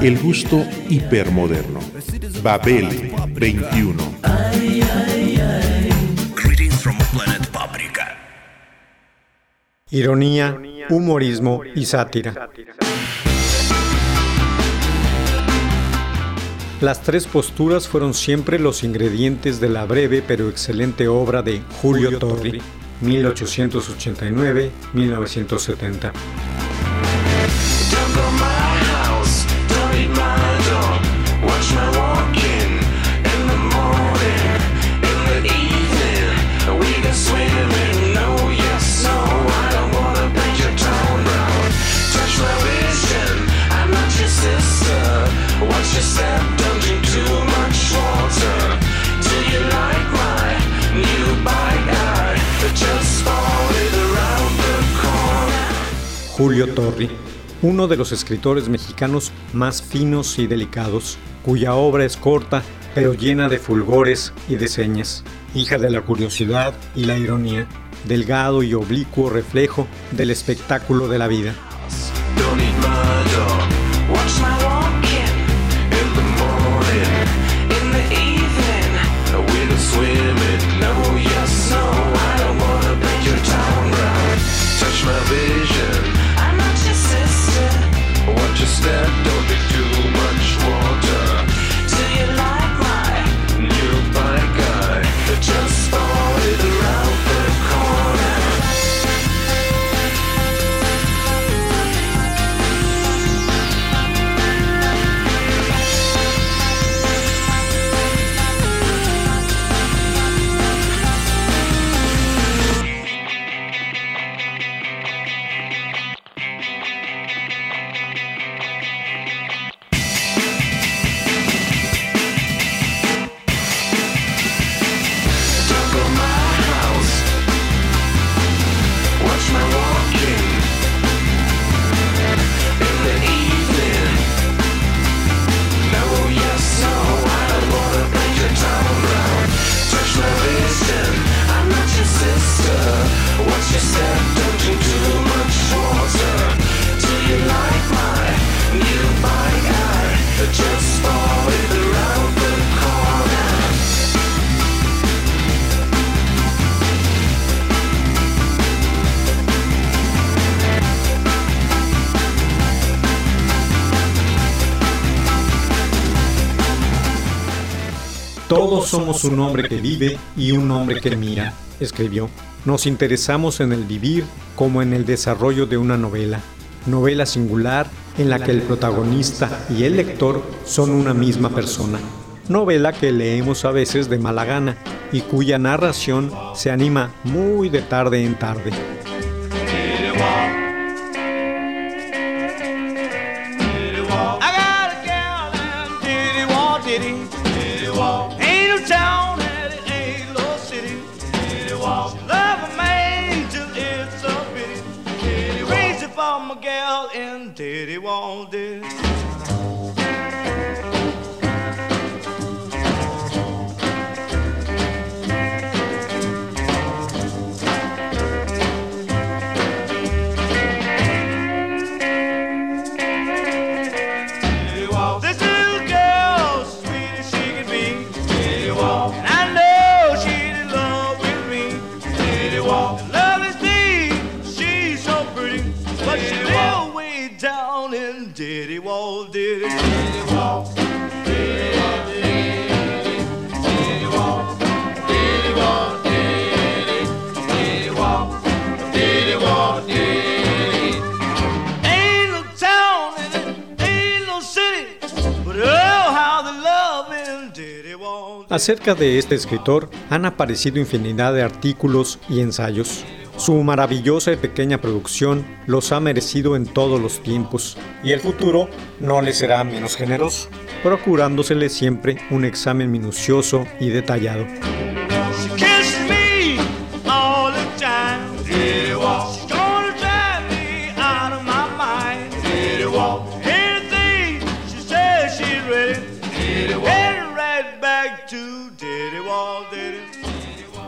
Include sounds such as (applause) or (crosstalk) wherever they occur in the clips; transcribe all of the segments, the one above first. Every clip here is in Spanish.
El gusto hipermoderno. Babel 21. Greetings from planet Paprika. Ironía, humorismo y sátira. Las tres posturas fueron siempre los ingredientes de la breve pero excelente obra de Julio Torri, 1889-1970. Julio Torri, uno de los escritores mexicanos más finos y delicados, cuya obra es corta pero llena de fulgores y de señas, hija de la curiosidad y la ironía, delgado y oblicuo reflejo del espectáculo de la vida. Somos un hombre que vive y un hombre que mira, escribió. Nos interesamos en el vivir como en el desarrollo de una novela. Novela singular en la que el protagonista y el lector son una misma persona. Novela que leemos a veces de mala gana y cuya narración se anima muy de tarde en tarde. did he did. this? Acerca de este escritor han aparecido infinidad de artículos y ensayos. Su maravillosa y pequeña producción los ha merecido en todos los tiempos, y el futuro no les será menos generoso, procurándosele siempre un examen minucioso y detallado.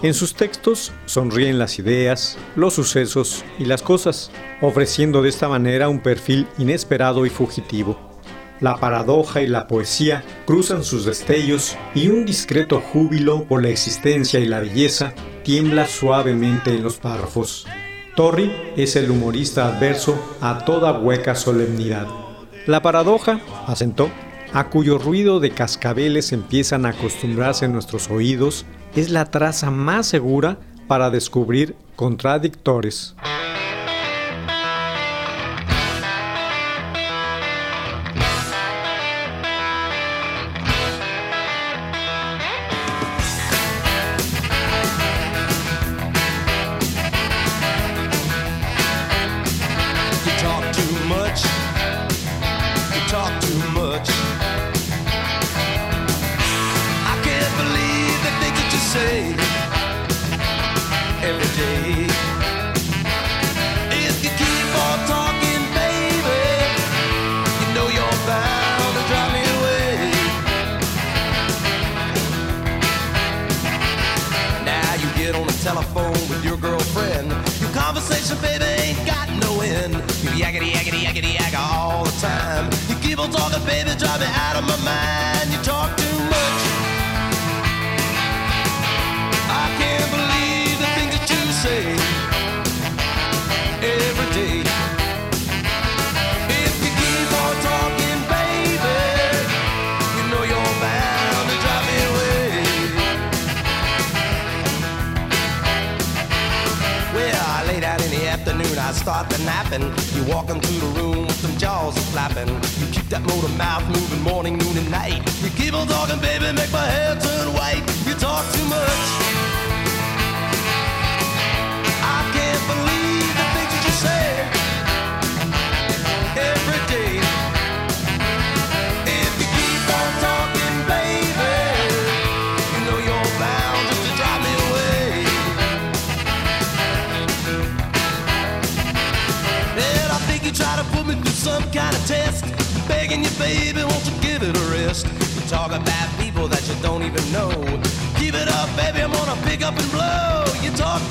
En sus textos sonríen las ideas, los sucesos y las cosas, ofreciendo de esta manera un perfil inesperado y fugitivo. La paradoja y la poesía cruzan sus destellos y un discreto júbilo por la existencia y la belleza tiembla suavemente en los párrafos. Torri es el humorista adverso a toda hueca solemnidad. La paradoja, asentó, a cuyo ruido de cascabeles empiezan a acostumbrarse nuestros oídos, es la traza más segura para descubrir contradictores. Drive me out of my mind. You talk too much. I can't believe the things that you say every day. If you keep on talking, baby, you know you're bound to drive me away. Well, late out in the afternoon, I start to napping. You walking through the room with jaws are flapping. You keep that motor mouth moving morning, noon, and night. You keep on talking, baby, make my hair turn white. You talk too much. Kind of test. Begging you, baby, won't you give it a rest? You talk about people that you don't even know. Keep it up, baby, I'm gonna pick up and blow. You talk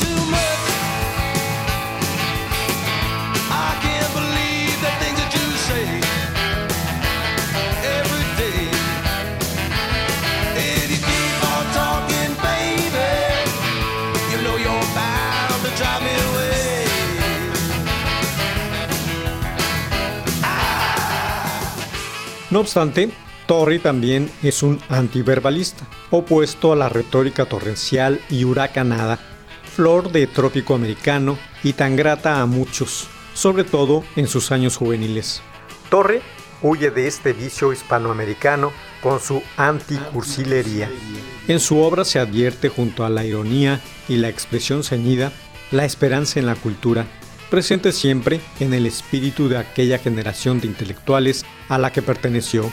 No obstante, Torri también es un antiverbalista, opuesto a la retórica torrencial y huracanada, flor de trópico americano y tan grata a muchos, sobre todo en sus años juveniles. Torre huye de este vicio hispanoamericano con su anticursilería. En su obra se advierte junto a la ironía y la expresión ceñida la esperanza en la cultura, presente siempre en el espíritu de aquella generación de intelectuales a la que perteneció.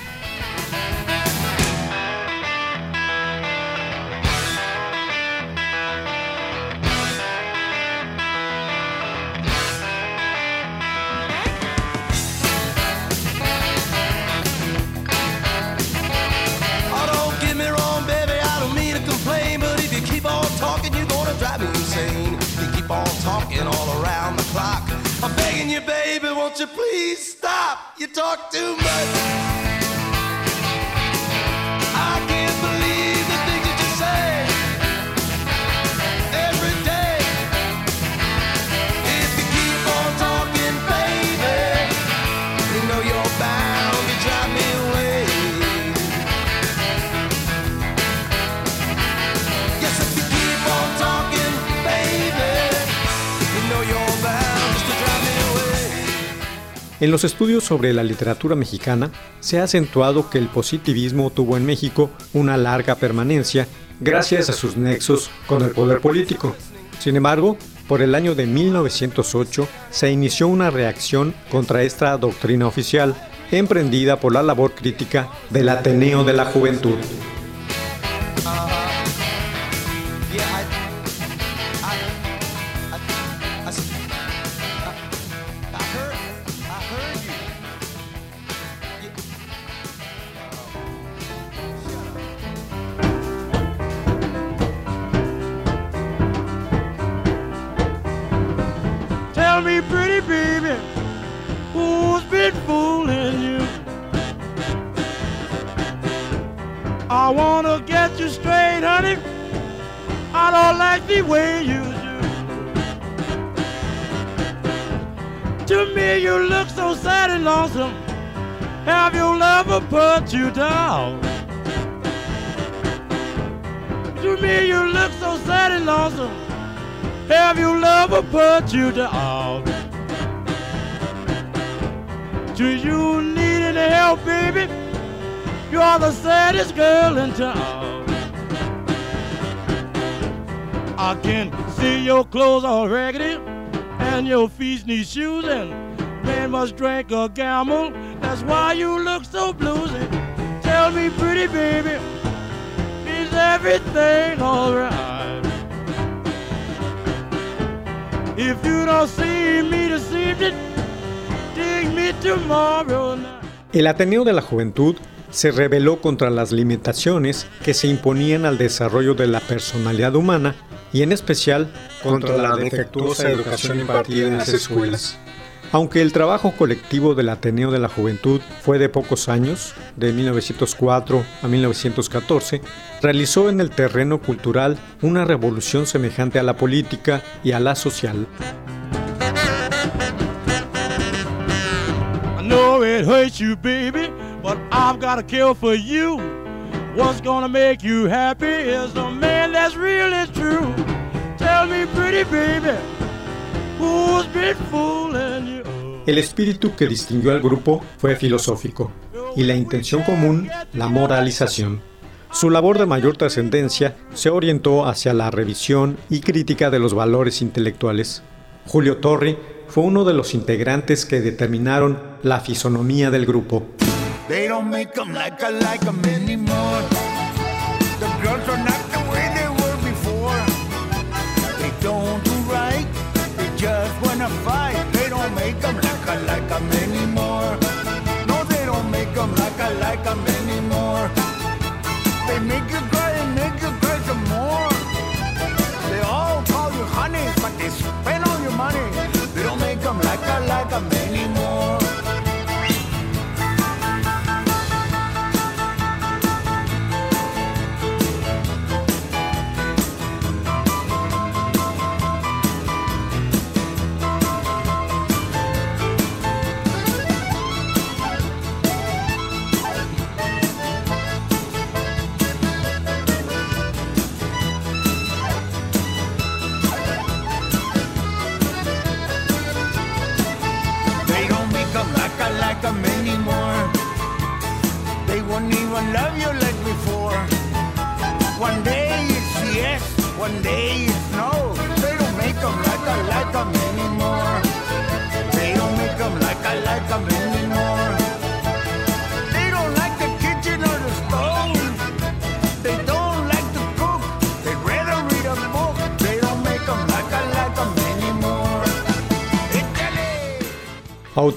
En los estudios sobre la literatura mexicana se ha acentuado que el positivismo tuvo en México una larga permanencia gracias a sus nexos con el poder político. Sin embargo, por el año de 1908 se inició una reacción contra esta doctrina oficial, emprendida por la labor crítica del Ateneo de la Juventud. I wanna get you straight, honey. I don't like the way you do. To me, you look so sad and lonesome. Have your lover put you down? To me, you look so sad and lonesome. Have your lover put you down? Do you need any help, baby? You're the saddest girl in town. I can see your clothes all raggedy and your feet need shoes and man must drink or gamble. That's why you look so bluesy. Tell me, pretty baby, is everything alright? If you don't see me this evening, dig me tomorrow night. El Ateneo de la Juventud se rebeló contra las limitaciones que se imponían al desarrollo de la personalidad humana y en especial contra la defectuosa educación impartida en las escuelas. Aunque el trabajo colectivo del Ateneo de la Juventud fue de pocos años, de 1904 a 1914, realizó en el terreno cultural una revolución semejante a la política y a la social. But I've got a cure for you. What's gonna make you happy is a man that's true. Tell me, pretty baby, who's been fooling you? El espíritu que distinguió al grupo fue filosófico y la intención común, la moralización. Su labor de mayor trascendencia se orientó hacia la revisión y crítica de los valores intelectuales. Julio Torri fue uno de los integrantes que determinaron la fisonomía del grupo. They don't make 'em like I like 'em anymore.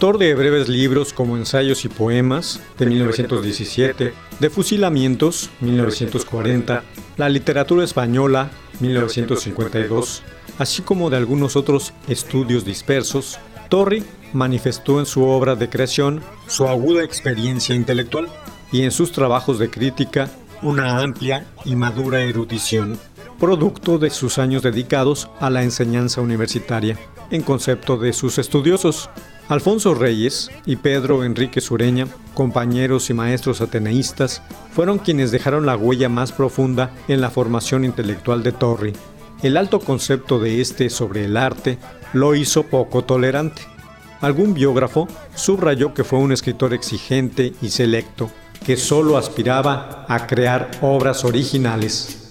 Autor de breves libros como Ensayos y Poemas, de 1917, de Fusilamientos, 1940, La Literatura Española, 1952, así como de algunos otros estudios dispersos, Torri manifestó en su obra de creación su aguda experiencia intelectual y en sus trabajos de crítica una amplia y madura erudición, producto de sus años dedicados a la enseñanza universitaria, en concepto de sus estudiosos. Alfonso Reyes y Pedro Enrique Sureña, compañeros y maestros ateneístas, fueron quienes dejaron la huella más profunda en la formación intelectual de Torri. El alto concepto de este sobre el arte lo hizo poco tolerante. Algún biógrafo subrayó que fue un escritor exigente y selecto, que solo aspiraba a crear obras originales.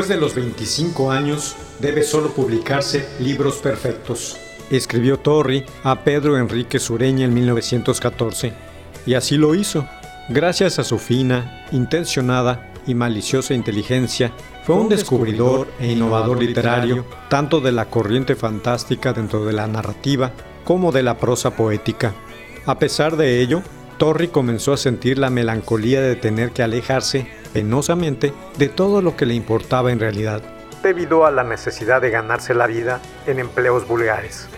Después de los 25 años, debe solo publicarse libros perfectos. Escribió Torri a Pedro Enrique Sureña en 1914. Y así lo hizo. Gracias a su fina, intencionada y maliciosa inteligencia, fue un descubridor e innovador literario, tanto de la corriente fantástica dentro de la narrativa como de la prosa poética. A pesar de ello, Torri comenzó a sentir la melancolía de tener que alejarse penosamente de todo lo que le importaba en realidad, debido a la necesidad de ganarse la vida en empleos vulgares.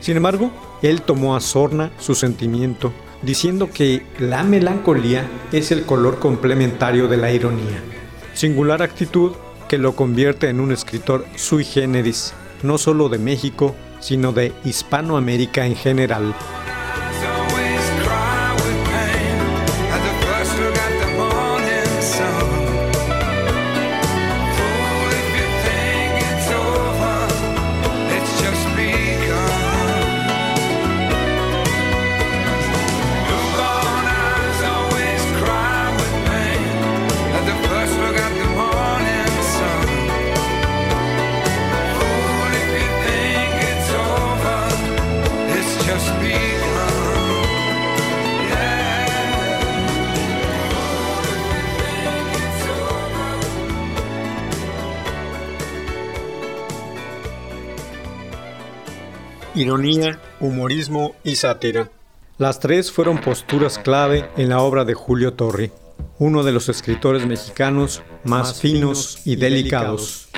Sin embargo, él tomó a sorna su sentimiento, diciendo que la melancolía es el color complementario de la ironía. Singular actitud que lo convierte en un escritor sui generis, no solo de México, sino de Hispanoamérica en general. Ironía, humorismo y sátira. Las tres fueron posturas clave en la obra de Julio Torri, uno de los escritores mexicanos más finos y delicados.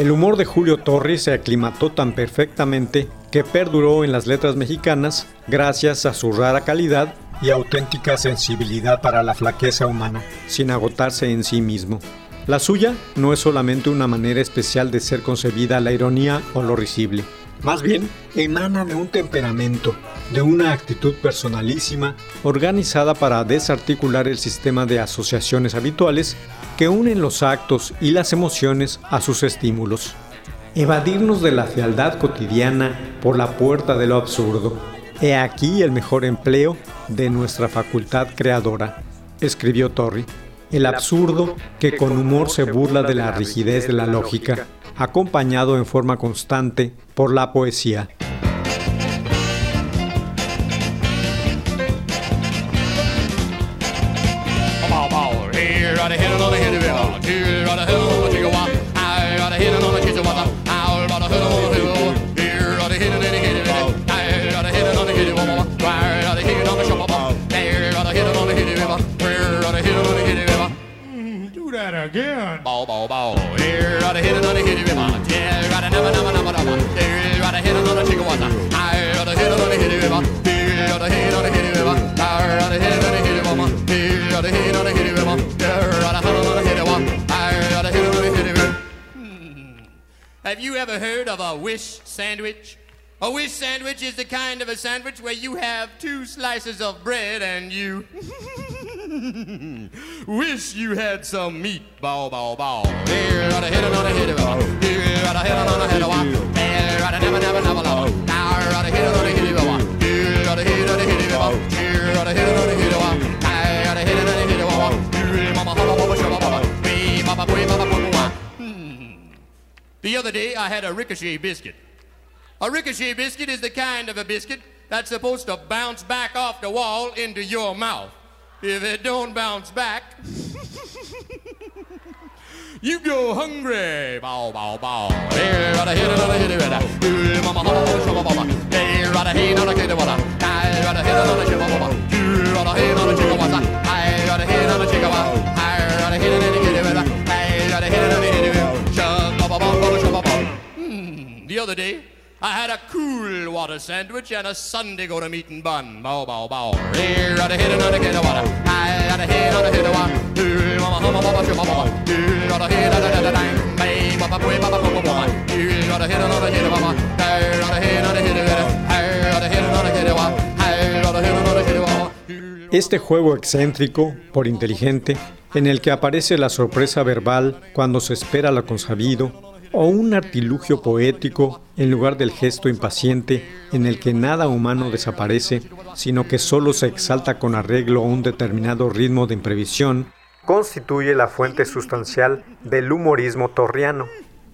El humor de Julio Torri se aclimató tan perfectamente que perduró en las letras mexicanas gracias a su rara calidad y auténtica sensibilidad para la flaqueza humana, sin agotarse en sí mismo. La suya no es solamente una manera especial de ser concebida la ironía o lo risible. Más bien, emana de un temperamento, de una actitud personalísima organizada para desarticular el sistema de asociaciones habituales que unen los actos y las emociones a sus estímulos. Evadirnos de la fealdad cotidiana por la puerta de lo absurdo. He aquí el mejor empleo de nuestra facultad creadora, escribió Torri. El absurdo que con humor se burla de la rigidez de la lógica, acompañado en forma constante por la poesía. Do that again. Bow, bow, bow. Here, right ahead, another hit river. Yeah, right ahead, another, another, another. Here, right ahead, another chicken water. I, right ahead, another hit river. Here, right ahead, another hit river. I, right ahead, another hit river. Here, right ahead, another hit river. Yeah, right ahead, another hit river. I, right ahead, another hit river. Hmm. Have you ever heard of a wish sandwich? A wish sandwich is the kind of a sandwich where you have two slices of bread and you (laughs) wish you had some meat. Bow, bow, bow. Here, right ahead, another hit, bow. Here, right ahead, another hit, bow. Here, right ahead, never, never, never, never. Now, right ahead, another hit, bow. Here, right ahead, another hit, bow. Here, right ahead, another hit, bow. Here, right ahead, another hit, bow. Here, mama, mama, mama, shabba, mama. Wee, mama, wee, mama, mama, mama. Hmm. The other day, I had a ricochet biscuit. A ricochet biscuit is the kind of a biscuit that's supposed to bounce back off the wall into your mouth. If it don't bounce back, you go hungry. Bow, bow, bow. Hey, right here, right here, right here. Mama, mama, mama, mama. Hey, right here, right here, right here. Hey, right here, right here, mama. You right here, right here, mama. Hey, right here, right here, mama. Hey, right here, right here, mama. Hey, right here, right here, mama. Shum, baba, baba, shum, baba. Hmm. The other day. I had a cool water sandwich and a Sunday go to meeting bun. Bow, bow, bow. Here, right here, right here, water. Este juego excéntrico, por inteligente, en el que aparece la sorpresa verbal cuando se espera lo consabido, o un artilugio poético en lugar del gesto impaciente en el que nada humano desaparece, sino que solo se exalta con arreglo a un determinado ritmo de imprevisión, constituye la fuente sustancial del humorismo torriano.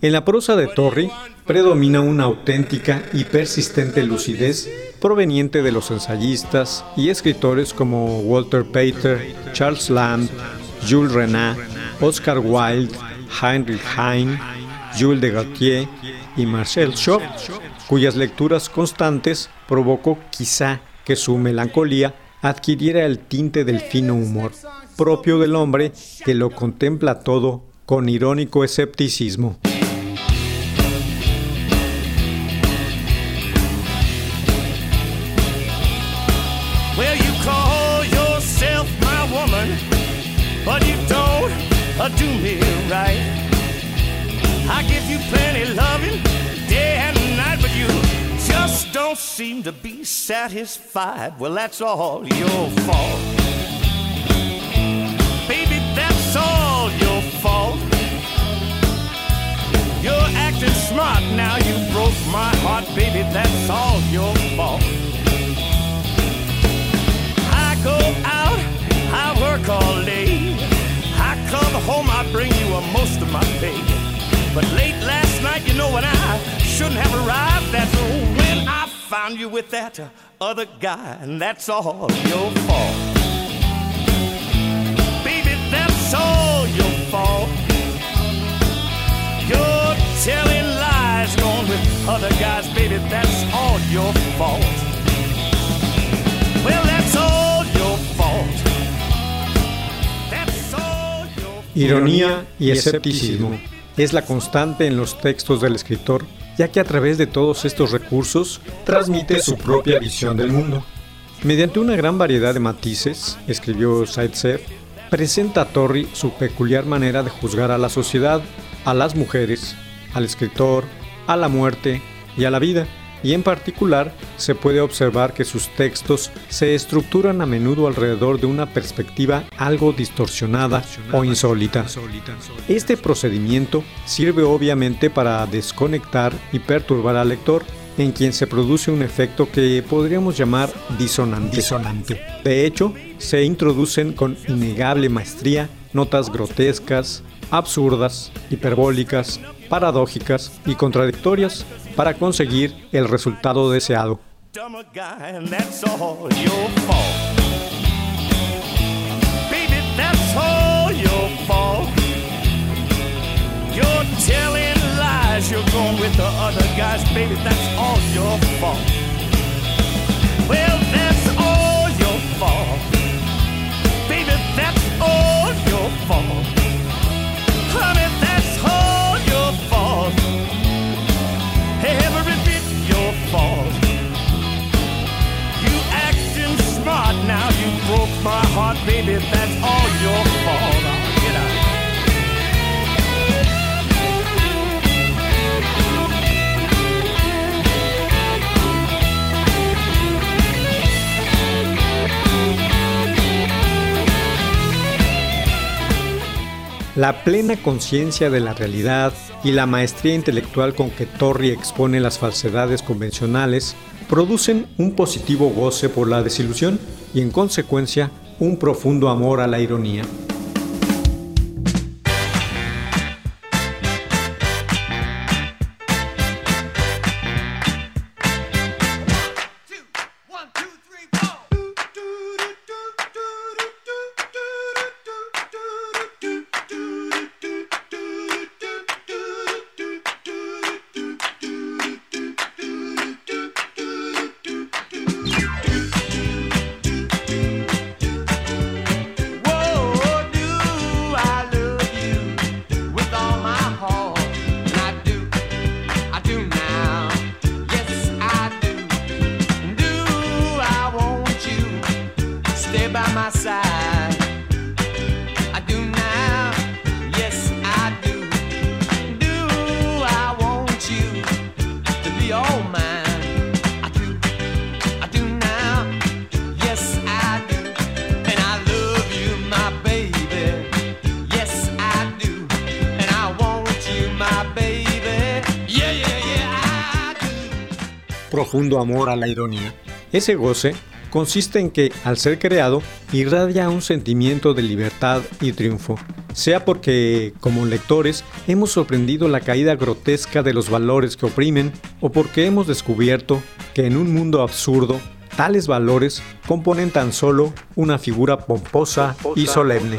En la prosa de Torri predomina una auténtica y persistente lucidez proveniente de los ensayistas y escritores como Walter Pater, Charles Lamb, Jules Renat, Oscar Wilde, Heinrich Heine, Jules de Gautier y Marcel Schott, cuyas lecturas constantes provocó quizá que su melancolía adquiriera el tinte del fino humor, propio del hombre que lo contempla todo con irónico escepticismo. Do me right. I give you plenty loving day and night, but you just don't seem to be satisfied. Well, that's all your fault. Baby, that's all your fault. You're acting smart now, you broke my heart, baby, that's all your fault. I go out, I work all day. Come home, I bring you a most of my pay. But late last night, you know when I shouldn't have arrived, that's oh, when I found you with that other guy, and that's all your fault. Baby, that's all your fault. You're telling lies, going with other guys, baby, that's all your fault. Ironía y escepticismo. es la constante en los textos del escritor, ya que a través de todos estos recursos transmite su propia visión del mundo. Mediante una gran variedad de matices, escribió Zaitsev, presenta a Torri su peculiar manera de juzgar a la sociedad, a las mujeres, al escritor, a la muerte y a la vida, y en particular se puede observar que sus textos se estructuran a menudo alrededor de una perspectiva algo distorsionada o insólita. Este procedimiento sirve obviamente para desconectar y perturbar al lector, en quien se produce un efecto que podríamos llamar disonante. De hecho, se introducen con innegable maestría notas grotescas, absurdas, hiperbólicas, paradójicas y contradictorias para conseguir el resultado deseado. dumb a La plena conciencia de la realidad y la maestría intelectual con que Torri expone las falsedades convencionales producen un positivo goce por la desilusión y en consecuencia un profundo amor a la ironía. Profundo amor a la ironía. Ese goce consiste en que, al ser creado, irradia un sentimiento de libertad y triunfo, sea porque, como lectores, hemos sorprendido la caída grotesca de los valores que oprimen, o porque hemos descubierto que en un mundo absurdo, tales valores componen tan solo una figura pomposa y solemne.